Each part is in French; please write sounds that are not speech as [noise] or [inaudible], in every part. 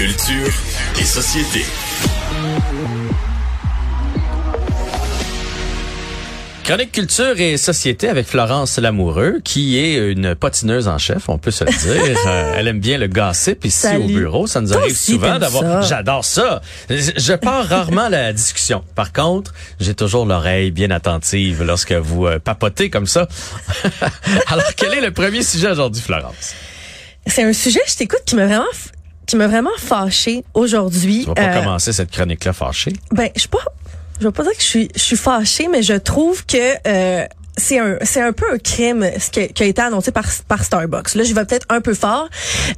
Culture et société. Chronique culture et société avec Florence Lamoureux, qui est une patineuse en chef, on peut se le dire. [laughs] Euh, elle aime bien le gossip ici Salut. au bureau. Ça nous Toi arrive souvent d'avoir. J'adore ça. Je je pars rarement à la discussion. Par contre, j'ai toujours l'oreille bien attentive lorsque vous euh, papotez comme ça. [laughs] Alors, quel est le premier sujet aujourd'hui, Florence? C'est un sujet, je t'écoute, qui m'a vraiment, qui m'a vraiment fâché aujourd'hui. Tu vas pas Euh, commencer cette chronique-là fâchée? Ben, je suis pas, je vais pas dire que je suis, je suis fâchée, mais je trouve que euh, c'est un, c'est un peu un crime ce qui, qui a été annoncé par, par Starbucks. Là, je vais peut-être un peu fort.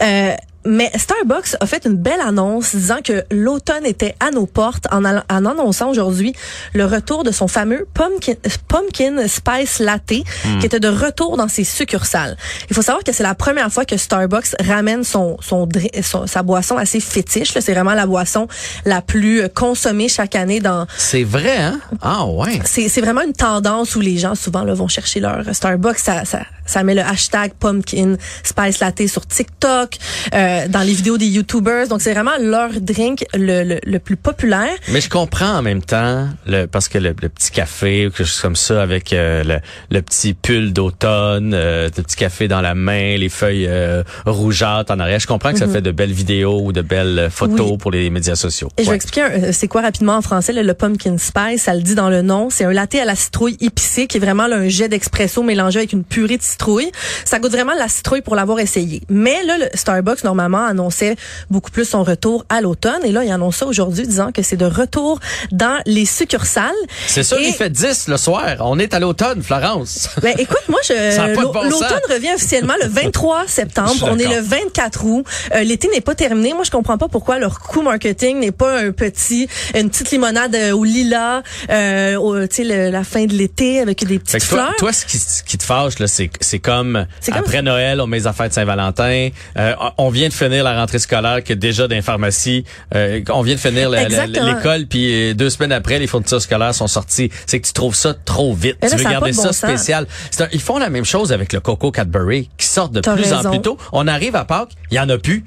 Euh, mais Starbucks a fait une belle annonce disant que l'automne était à nos portes en, annonçant aujourd'hui le retour de son fameux pumpkin, pumpkin spice latte qui était de retour dans ses succursales. Il faut savoir que c'est la première fois que Starbucks ramène son, son, dri- son- sa boisson assez fétiche. C'est vraiment la boisson la plus consommée chaque année dans C'est vrai, hein? Ah, ouais. c'est c'est vraiment une tendance où les gens souvent là, vont chercher leur Starbucks. Ça, ça, ça met le hashtag pumpkin spice latte sur TikTok, euh, dans les vidéos des YouTubers. Donc c'est vraiment leur drink le, le, le plus populaire. Mais je comprends en même temps, le, parce que le, le petit café ou quelque chose comme ça, avec euh, le, le petit pull d'automne, euh, le petit café dans la main, les feuilles euh, rougeâtres en arrière, je comprends que ça fait de belles vidéos ou de belles euh, photos Mhm. Oui. pour les médias sociaux. Et je vais expliquer c'est quoi rapidement en français là, le pumpkin spice. Ça le dit dans le nom. C'est un latte à la citrouille épicé qui est vraiment là, un jet d'expresso mélangé avec une purée de citrouille. Ça goûte vraiment la citrouille pour l'avoir essayé. Mais là, le Starbucks normalement annonçait beaucoup plus son retour à l'automne. Et là, il annonce ça aujourd'hui disant que c'est de retour dans les succursales. C'est sûr, Et- il fait 10 le soir. On est à l'automne, Florence. [laughs] Ben écoute, moi je Ça bon l'automne revient officiellement le 23 [laughs] Je septembre. On est le 24 août. Euh, L'été n'est pas terminé. Moi je comprends pas pourquoi leur coût marketing n'est pas un petit une petite limonade euh, au lilas euh, au- tu sais le- la fin de l'été avec des Fait petites que toi, fleurs. toi, ce qui, ce qui te fâche, là, c'est, c'est comme après Noël, on met les affaires de Saint-Valentin. euh, on vient de finir la rentrée scolaire que déjà dans les pharmacies, euh, on vient de finir l'école, puis euh, deux semaines après, les fournitures scolaires sont sorties. C'est que tu trouves ça trop vite. Là, tu veux ça garder ça sens. spécial. Un- ils font la même chose avec le Coco Cadbury, qui sort de plus en plus tôt. On arrive à Pâques, il y en a plus.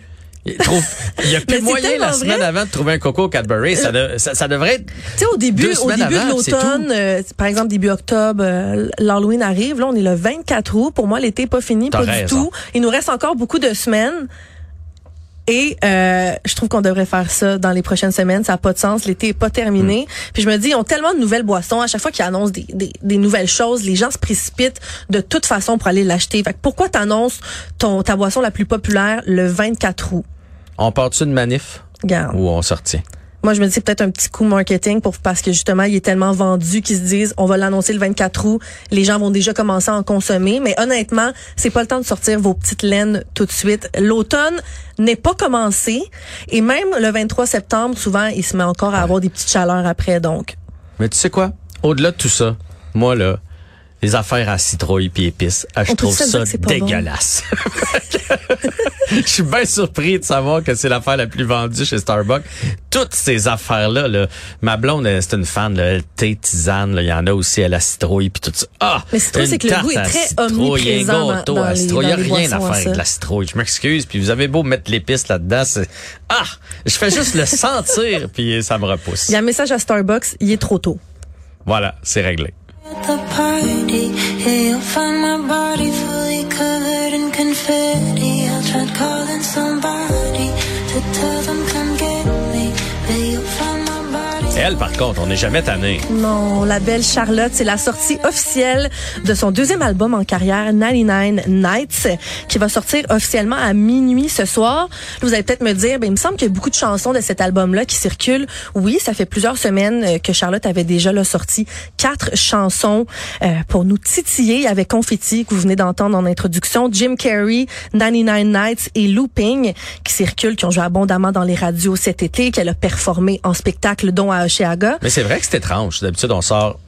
Il trouve- il y a [laughs] plus moyen la semaine vrai. avant de trouver un Coco Cadbury. Ça, de- ça, ça devrait être Tu sais, au début, au début avant, de l'automne, euh, par exemple début octobre, euh, l'Halloween arrive. Là, on est le 24 août. Pour moi, l'été n'est pas fini, pas raison. du tout. Il nous reste encore beaucoup de semaines. Et euh, je trouve qu'on devrait faire ça dans les prochaines semaines. Ça n'a pas de sens. L'été est pas terminé. Puis je me dis, ils ont tellement de nouvelles boissons. À chaque fois qu'ils annoncent des, des, des nouvelles choses, les gens se précipitent de toute façon pour aller l'acheter. Fait que pourquoi t'annonces ton ta boisson la plus populaire le 24 août? On part-tu de manif? Regarde. ou on sortit? Moi, je me dis c'est peut-être un petit coup marketing pour parce que justement, il est tellement vendu qu'ils se disent on va l'annoncer le 24 août, les gens vont déjà commencer à en consommer. Mais honnêtement, c'est pas le temps de sortir vos petites laines tout de suite. L'automne n'est pas commencé et même le 23 septembre, souvent, il se met encore à avoir des petites chaleurs après. Donc, Mais tu sais quoi? Au-delà de tout ça, moi, là, les affaires à citrouille puis épices, ah, je On trouve ça bon? dégueulasse. [laughs] Je suis bien surpris de savoir que c'est l'affaire la plus vendue chez Starbucks. Toutes ces affaires-là, là, ma blonde, c'est une fan, là, elle, thé, tisane, il y en a aussi à la citrouille puis tout ça. Ah! Mais citrouille, c'est que le goût est très omniprésent un dans- gâteau dans à les- citrouille. Il y a rien à faire de la citrouille. Je m'excuse, puis vous avez beau mettre l'épice là-dedans, c'est... Ah! Je fais juste le [laughs] sentir, puis ça me repousse. il y a un message à Starbucks, il est trop tôt. Voilà, c'est réglé. At the party, yeah, you'll find my body fully covered in confetti. I'll tried calling somebody to tell them come get me, but you'll find my. Elle, par contre, on n'est jamais tanné. Non, la belle Charlotte, c'est la sortie officielle de son deuxième album en carrière, 99 Nights, qui va sortir officiellement à minuit ce soir. Vous allez peut-être me dire, ben, il me semble qu'il y a beaucoup de chansons de cet album-là qui circulent. Oui, ça fait plusieurs semaines euh, que Charlotte avait déjà là, sorti quatre chansons euh, pour nous titiller. Avait Confetti, que vous venez d'entendre en introduction, Jim Carrey, 99 Nights et Looping, qui circulent, qui ont joué abondamment dans les radios cet été, qu'elle a performé en spectacle, dont à Mais c'est vrai que c'est étrange. D'habitude, on sort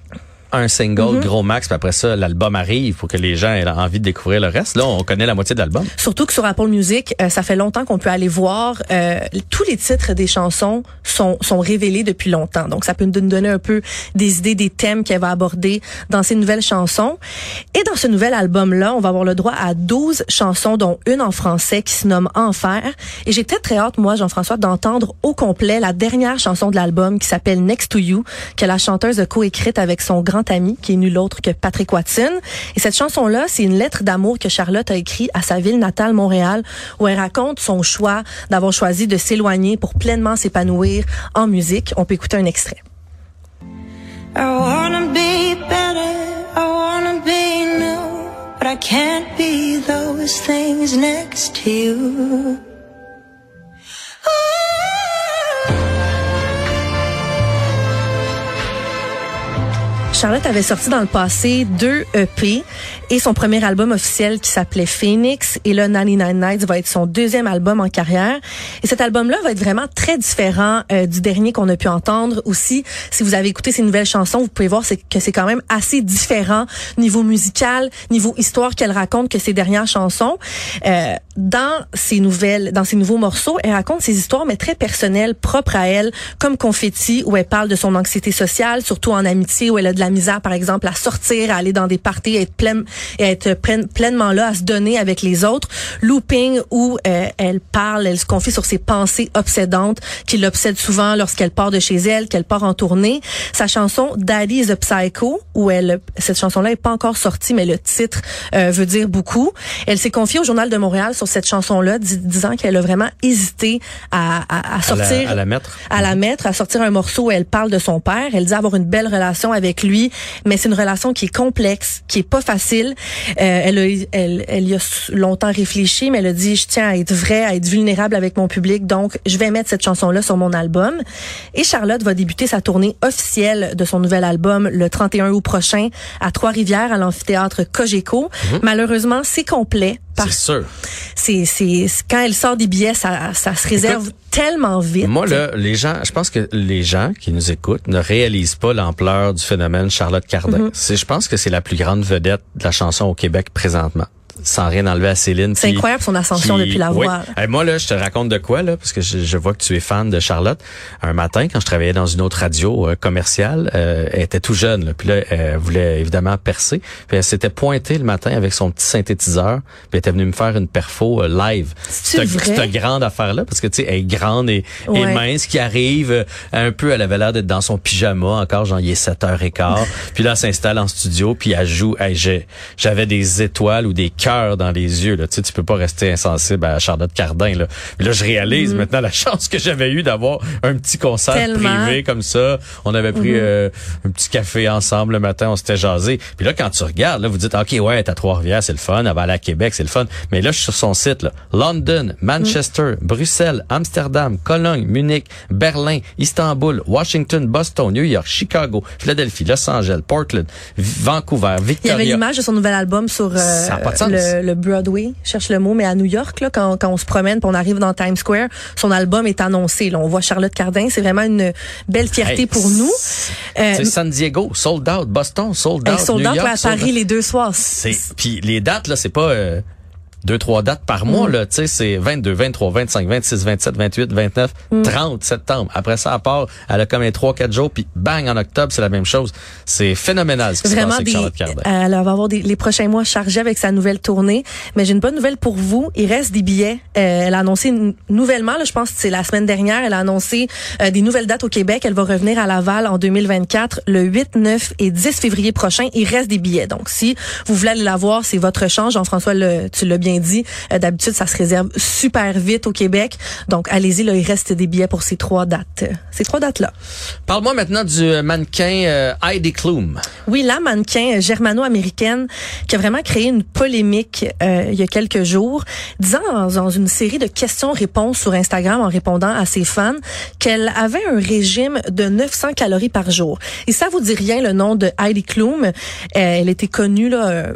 un single gros max, puis après ça, l'album arrive pour que les gens aient envie de découvrir le reste. Là, on connaît la moitié de l'album. Surtout que sur Apple Music, euh, ça fait longtemps qu'on peut aller voir euh, tous les titres des chansons sont sont révélés depuis longtemps. Donc ça peut nous donner un peu des idées des thèmes qu'elle va aborder dans ces nouvelles chansons. Et dans ce nouvel album là, on va avoir le droit à 12 chansons dont une en français qui se nomme Enfer et j'ai très très hâte moi Jean-François d'entendre au complet la dernière chanson de l'album qui s'appelle Next to You que la chanteuse a coécrite avec son grand ami qui est nul autre que Patrick Watson. Et cette chanson là, c'est une lettre d'amour que Charlotte a écrite à sa ville natale Montréal où elle raconte son choix d'avoir choisi de s'éloigner pour pleinement s'épanouir en musique. On peut écouter un extrait. I wanna be better, I wanna be new, but I can't be those things next to you. Charlotte avait sorti dans le passé deux EP et son premier album officiel qui s'appelait Phoenix et le 99 Nights va être son deuxième album en carrière. Et cet album-là va être vraiment très différent euh, du dernier qu'on a pu entendre. Aussi, si vous avez écouté ces nouvelles chansons, vous pouvez voir que c'est quand même assez différent niveau musical, niveau histoire qu'elle raconte que ces dernières chansons. Euh, dans ces nouvelles, dans ces nouveaux morceaux, elle raconte ses histoires mais très personnelles, propres à elle, comme Confetti où elle parle de son anxiété sociale, surtout en amitié où elle a de la misère, par exemple, à sortir, à aller dans des parties, à être pleine, à être pleinement là, à se donner avec les autres. Looping, où euh, elle parle, elle se confie sur ses pensées obsédantes qui l'obsèdent souvent lorsqu'elle part de chez elle, qu'elle part en tournée. Sa chanson Daddy is a Psycho, où elle, cette chanson-là est pas encore sortie, mais le titre euh, veut dire beaucoup. Elle s'est confiée au Journal de Montréal sur cette chanson-là, disant qu'elle a vraiment hésité à, à, à sortir, à la, mettre, à la mettre, à sortir un morceau où elle parle de son père. Elle dit avoir une belle relation avec lui mais c'est une relation qui est complexe, qui est pas facile. Euh, elle, a, elle, elle y a longtemps réfléchi, mais elle a dit je tiens à être vrai, à être vulnérable avec mon public, donc je vais mettre cette chanson-là sur mon album. Et Charlotte va débuter sa tournée officielle de son nouvel album le 31 août prochain à Trois-Rivières à l'amphithéâtre Cogeco. Mhm. Malheureusement, c'est complet. C'est sûr. C'est c'est quand elle sort des billets, ça ça se réserve tellement vite. Moi là, les gens, je pense que les gens qui nous écoutent ne réalisent pas l'ampleur du phénomène Charlotte Cardin. Mhm. C'est je pense que c'est la plus grande vedette de la chanson au Québec présentement sans rien enlever à Céline. C'est incroyable son ascension depuis la voix. moi là, je te raconte de quoi là, parce que je, vois que tu es fan de Charlotte. Un matin, quand je travaillais dans une autre radio euh, commerciale, euh, elle était tout jeune. Là, puis là, elle voulait évidemment percer. Puis elle s'était pointée le matin avec son petit synthétiseur. Puis elle était venue me faire une perfo euh, live. C'est cette grande affaire là, parce que tu sais, elle est grande et, mince, qui arrive un peu. Elle avait l'air d'être dans son pyjama encore, genre il est 7h15. puis là, elle s'installe en studio, puis elle joue. J'avais des étoiles ou des dans les yeux. Là. Tu sais, tu peux pas rester insensible à Charlotte Cardin. Là, là je réalise mm. maintenant la chance que j'avais eu d'avoir un petit concert privé comme ça. On avait pris mm-hmm. euh, un petit café ensemble le matin, on s'était jasé. Puis là, quand tu regardes, là, vous dites, OK, ouais, t'as Trois-Rivières, c'est le fun. Elle va aller à Québec, c'est le fun. Mais là, je suis sur son site. Là. London, Manchester, mm. Bruxelles, Amsterdam, Cologne, Munich, Berlin, Istanbul, Washington, Boston, New York, Chicago, Philadelphie, Los Angeles, Portland, Vancouver, Victoria. Il y avait l'image de son nouvel album sur euh, le, Broadway, cherche le mot, mais à New York, là, quand, quand on se promène, on arrive dans Times Square, son album est annoncé. Là, on voit Charlotte Cardin, c'est vraiment une belle fierté pour nous. Euh, c'est San Diego, sold out, Boston, sold out, sold New York, à Paris les deux soirs. Puis les dates là, c'est pas euh, deux, trois dates par mois, mm. là, tu sais, c'est 22, 23, 25, 26, 27, 28, 29, 30 septembre. Après ça, à part, elle a comme un 3, 4 jours, puis bang, en octobre, c'est la même chose. C'est phénoménal ce qui Vraiment se passe avec Charlotte Cardin. Elle va avoir des, les prochains mois chargés avec sa nouvelle tournée. Mais j'ai une bonne nouvelle pour vous. Il reste des billets. Euh, elle a annoncé nouvellement, là, je pense que c'est la semaine dernière, elle a annoncé euh, des nouvelles dates au Québec. Elle va revenir à Laval en 2024, le 8, 9 et 10 février prochain. Il reste des billets. Donc, si vous voulez aller la voir, c'est votre chance. Jean-François, tu l'as bien dit. Euh, d'habitude, ça se réserve super vite au Québec. Donc, allez-y, là, il reste des billets pour ces trois dates. Ces trois dates-là. Parle-moi maintenant du mannequin euh, Heidi Klum. Oui, la mannequin germano-américaine qui a vraiment créé une polémique euh, il y a quelques jours, disant dans, une série de questions-réponses sur Instagram en répondant à ses fans qu'elle avait un régime de 900 calories par jour. Et ça vous dit rien le nom de Heidi Klum. elle était connue là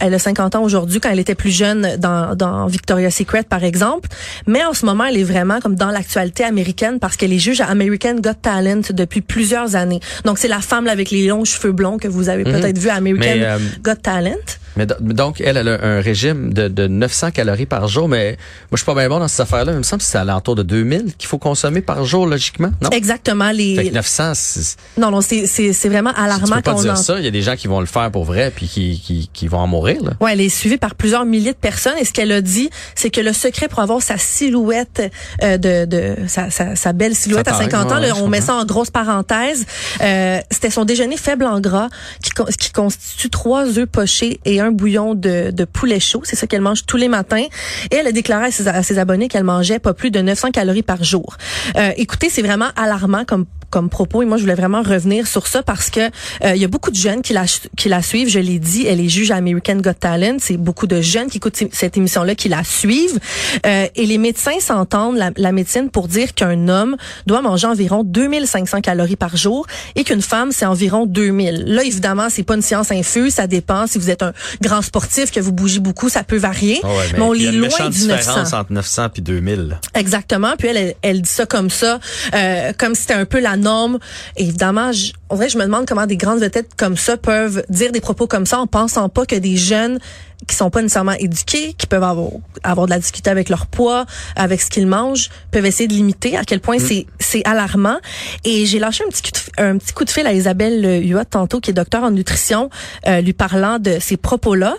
Elle a 50 ans aujourd'hui quand elle était plus jeune dans, dans Victoria's Secret, par exemple. Mais en ce moment, elle est vraiment comme dans l'actualité américaine parce qu'elle est juge à American Got Talent depuis plusieurs années. Donc, c'est la femme là, avec les longs cheveux blonds que vous avez peut-être vu à American euh, Got Talent. Mais do- donc, elle, elle a un régime de, de 900 calories par jour, mais moi, je suis pas bien bon dans cette affaire-là. Il me semble que c'est à l'entour de 2000 qu'il faut consommer par jour, logiquement, non? Exactement. Fait Les... que 900, c'est- Non, non, c'est, vraiment tu alarmant peux pas dire en ça. Il y a des gens qui vont le faire pour vrai puis qui, qui, qui vont en mourir, là. Ouais, elle est suivie par plusieurs milliers de personnes et ce qu'elle a dit, c'est que le secret pour avoir sa silhouette euh, de, de sa, sa, sa belle silhouette à taille, 50 ans, ouais, là, on met ça en grosse parenthèse, euh, c'était son déjeuner faible en gras qui, qui constitue trois œufs pochés et un bouillon de, poulet chaud. C'est ça qu'elle mange tous les matins. Et elle a déclaré à ses, à ses abonnés qu'elle mangeait pas plus de 900 calories par jour. Euh, écoutez, c'est vraiment alarmant comme comme propos et moi je voulais vraiment revenir sur ça parce que euh, il y a beaucoup de jeunes qui la qui la suivent, je l'ai dit, elle est juge à American Got Talent, c'est beaucoup de jeunes qui écoutent cette émission là qui la suivent Euh, et les médecins s'entendent la, la médecine pour dire qu'un homme doit manger environ 2500 calories par jour et qu'une femme c'est environ 2000. Là évidemment, c'est pas une science infuse, ça dépend si vous êtes un grand sportif que vous bougez beaucoup, ça peut varier, Ah ouais, mais, on est loin du 900. différence entre 900 puis 2000. Exactement. Puis elle, elle, elle dit ça comme ça, euh, comme si c'était un peu la norme. Et évidemment, je, en vrai, je me demande comment des grandes vedettes comme ça peuvent dire des propos comme ça en pensant pas que des jeunes qui sont pas nécessairement éduqués, qui peuvent avoir avoir de la difficulté avec leur poids, avec ce qu'ils mangent, peuvent essayer de limiter. À quel point c'est c'est alarmant. Et j'ai lâché un petit coup de, un petit coup de fil à Isabelle Huot tantôt, qui est docteur en nutrition, euh, lui parlant de ces propos-là.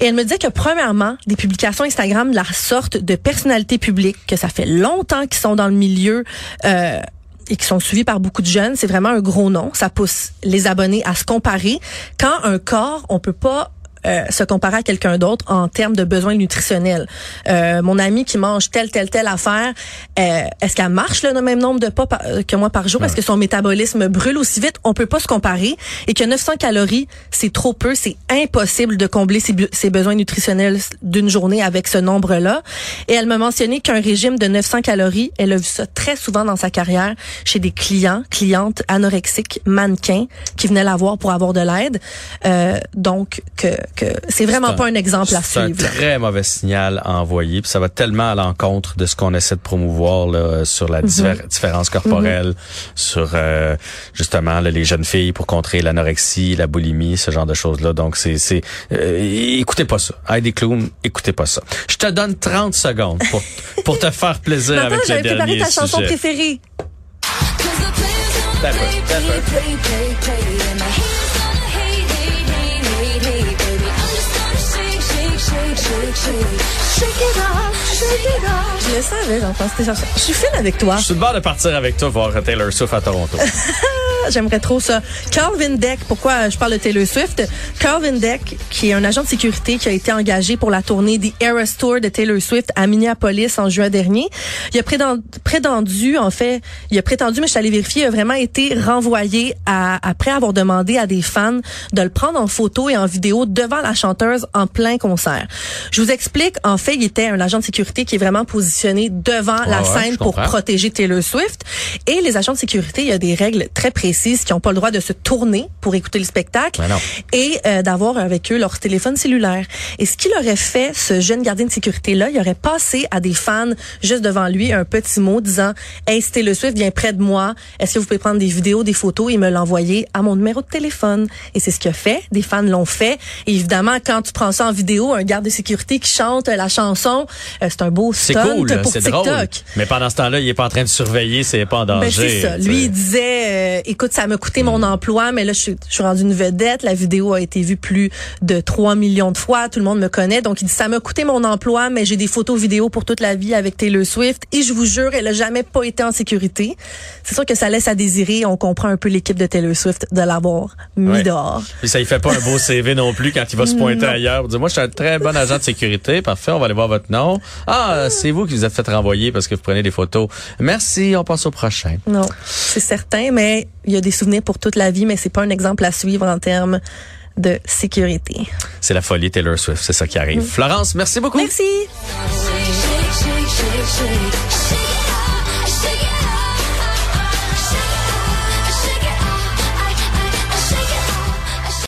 Et elle me disait que premièrement, des publications Instagram de la sorte de personnalités publiques, que ça fait longtemps qu'ils sont dans le milieu euh, et qui sont suivis par beaucoup de jeunes, c'est vraiment un gros nom. Ça pousse les abonnés à se comparer. Quand un corps, on peut pas euh, se comparer à quelqu'un d'autre en termes de besoins nutritionnels. Euh, mon amie qui mange telle, telle, telle affaire, euh, est-ce qu'elle marche le même nombre de pas par- que moi par jour? Est-ce que son métabolisme brûle aussi vite? On peut pas se comparer. Et que 900 calories, c'est trop peu. C'est impossible de combler ses, besoins nutritionnels d'une journée avec ce nombre-là. Et elle m'a mentionné qu'un régime de 900 calories, elle a vu ça très souvent dans sa carrière chez des clients, clientes anorexiques, mannequins qui venaient la voir pour avoir de l'aide. Euh, donc, que, que c'est vraiment pas un exemple à C'est un suivre. très mauvais signal à envoyer. Puis ça va tellement à l'encontre de ce qu'on essaie de promouvoir là, sur la diver- différence corporelle, sur euh, justement là, les jeunes filles pour contrer l'anorexie, la boulimie, ce genre de choses-là. Donc, c'est... c'est euh, écoutez pas ça. Heidi Klum, écoutez pas ça. Je te donne 30 secondes pour, [laughs] pour te faire plaisir Maintenant, avec le j'avais préparé dernier ta chanson sujet. préférée. sweet. Je le savais, cette chanson. Je suis fine avec toi. Je suis de bord de partir avec toi voir Taylor Swift à Toronto. [laughs] J'aimerais trop ça. Calvin Deck, pourquoi je parle de Taylor Swift? Calvin Deck, qui est un agent de sécurité qui a été engagé pour la tournée The Eras Tour de Taylor Swift à Minneapolis en juin dernier. Il a prétendu, prétendu en fait, il a prétendu, mais je suis allée vérifier, il a vraiment été renvoyé à, après avoir demandé à des fans de le prendre en photo et en vidéo devant la chanteuse en plein concert. Je vous explique, en fait, il était un agent de sécurité qui est vraiment positionné devant la ouais, scène pour protéger Taylor Swift. Et les agents de sécurité, il y a des règles très précises qui n'ont pas le droit de se tourner pour écouter le spectacle Ben et euh, d'avoir avec eux leur téléphone cellulaire. Et ce qu'il aurait fait, ce jeune gardien de sécurité-là, il aurait passé à des fans juste devant lui un petit mot disant « Hey, Taylor Swift vient près de moi, est-ce que vous pouvez prendre des vidéos, des photos et me l'envoyer à mon numéro de téléphone? » Et c'est ce qu'il a fait. Des fans l'ont fait. Et évidemment, quand tu prends ça en vidéo, un garde de sécurité qui chante la chanson, euh, c'est un beau stunt cool, pour c'est TikTok. drôle. Mais pendant ce temps-là, il est pas en train de surveiller, c'est pas en danger. Ben, c'est ça. Lui, il disait, euh, écoute, ça m'a coûté mon emploi, mais là, je suis, je suis rendu une vedette. La vidéo a été vue plus de 3 millions de fois. Tout le monde me connaît. Donc, il dit, ça m'a coûté mon emploi, mais j'ai des photos vidéos pour toute la vie avec Taylor Swift. Et je vous jure, elle a jamais pas été en sécurité. C'est sûr que ça laisse à désirer. On comprend un peu l'équipe de Taylor Swift de l'avoir mis Ouais. dehors. Puis ça, il fait pas un beau CV non plus quand il va se [laughs] pointer Non. ailleurs. dire, moi, je suis un très bon agent de sécurité. Parfait, on va aller voir votre nom. Ah, c'est vous qui vous êtes fait renvoyer parce que vous prenez des photos. Merci, on passe au prochain. Non, c'est certain, mais il y a des souvenirs pour toute la vie, mais c'est pas un exemple à suivre en termes de sécurité. C'est la folie Taylor Swift, c'est ça qui arrive. Florence, merci beaucoup. Merci.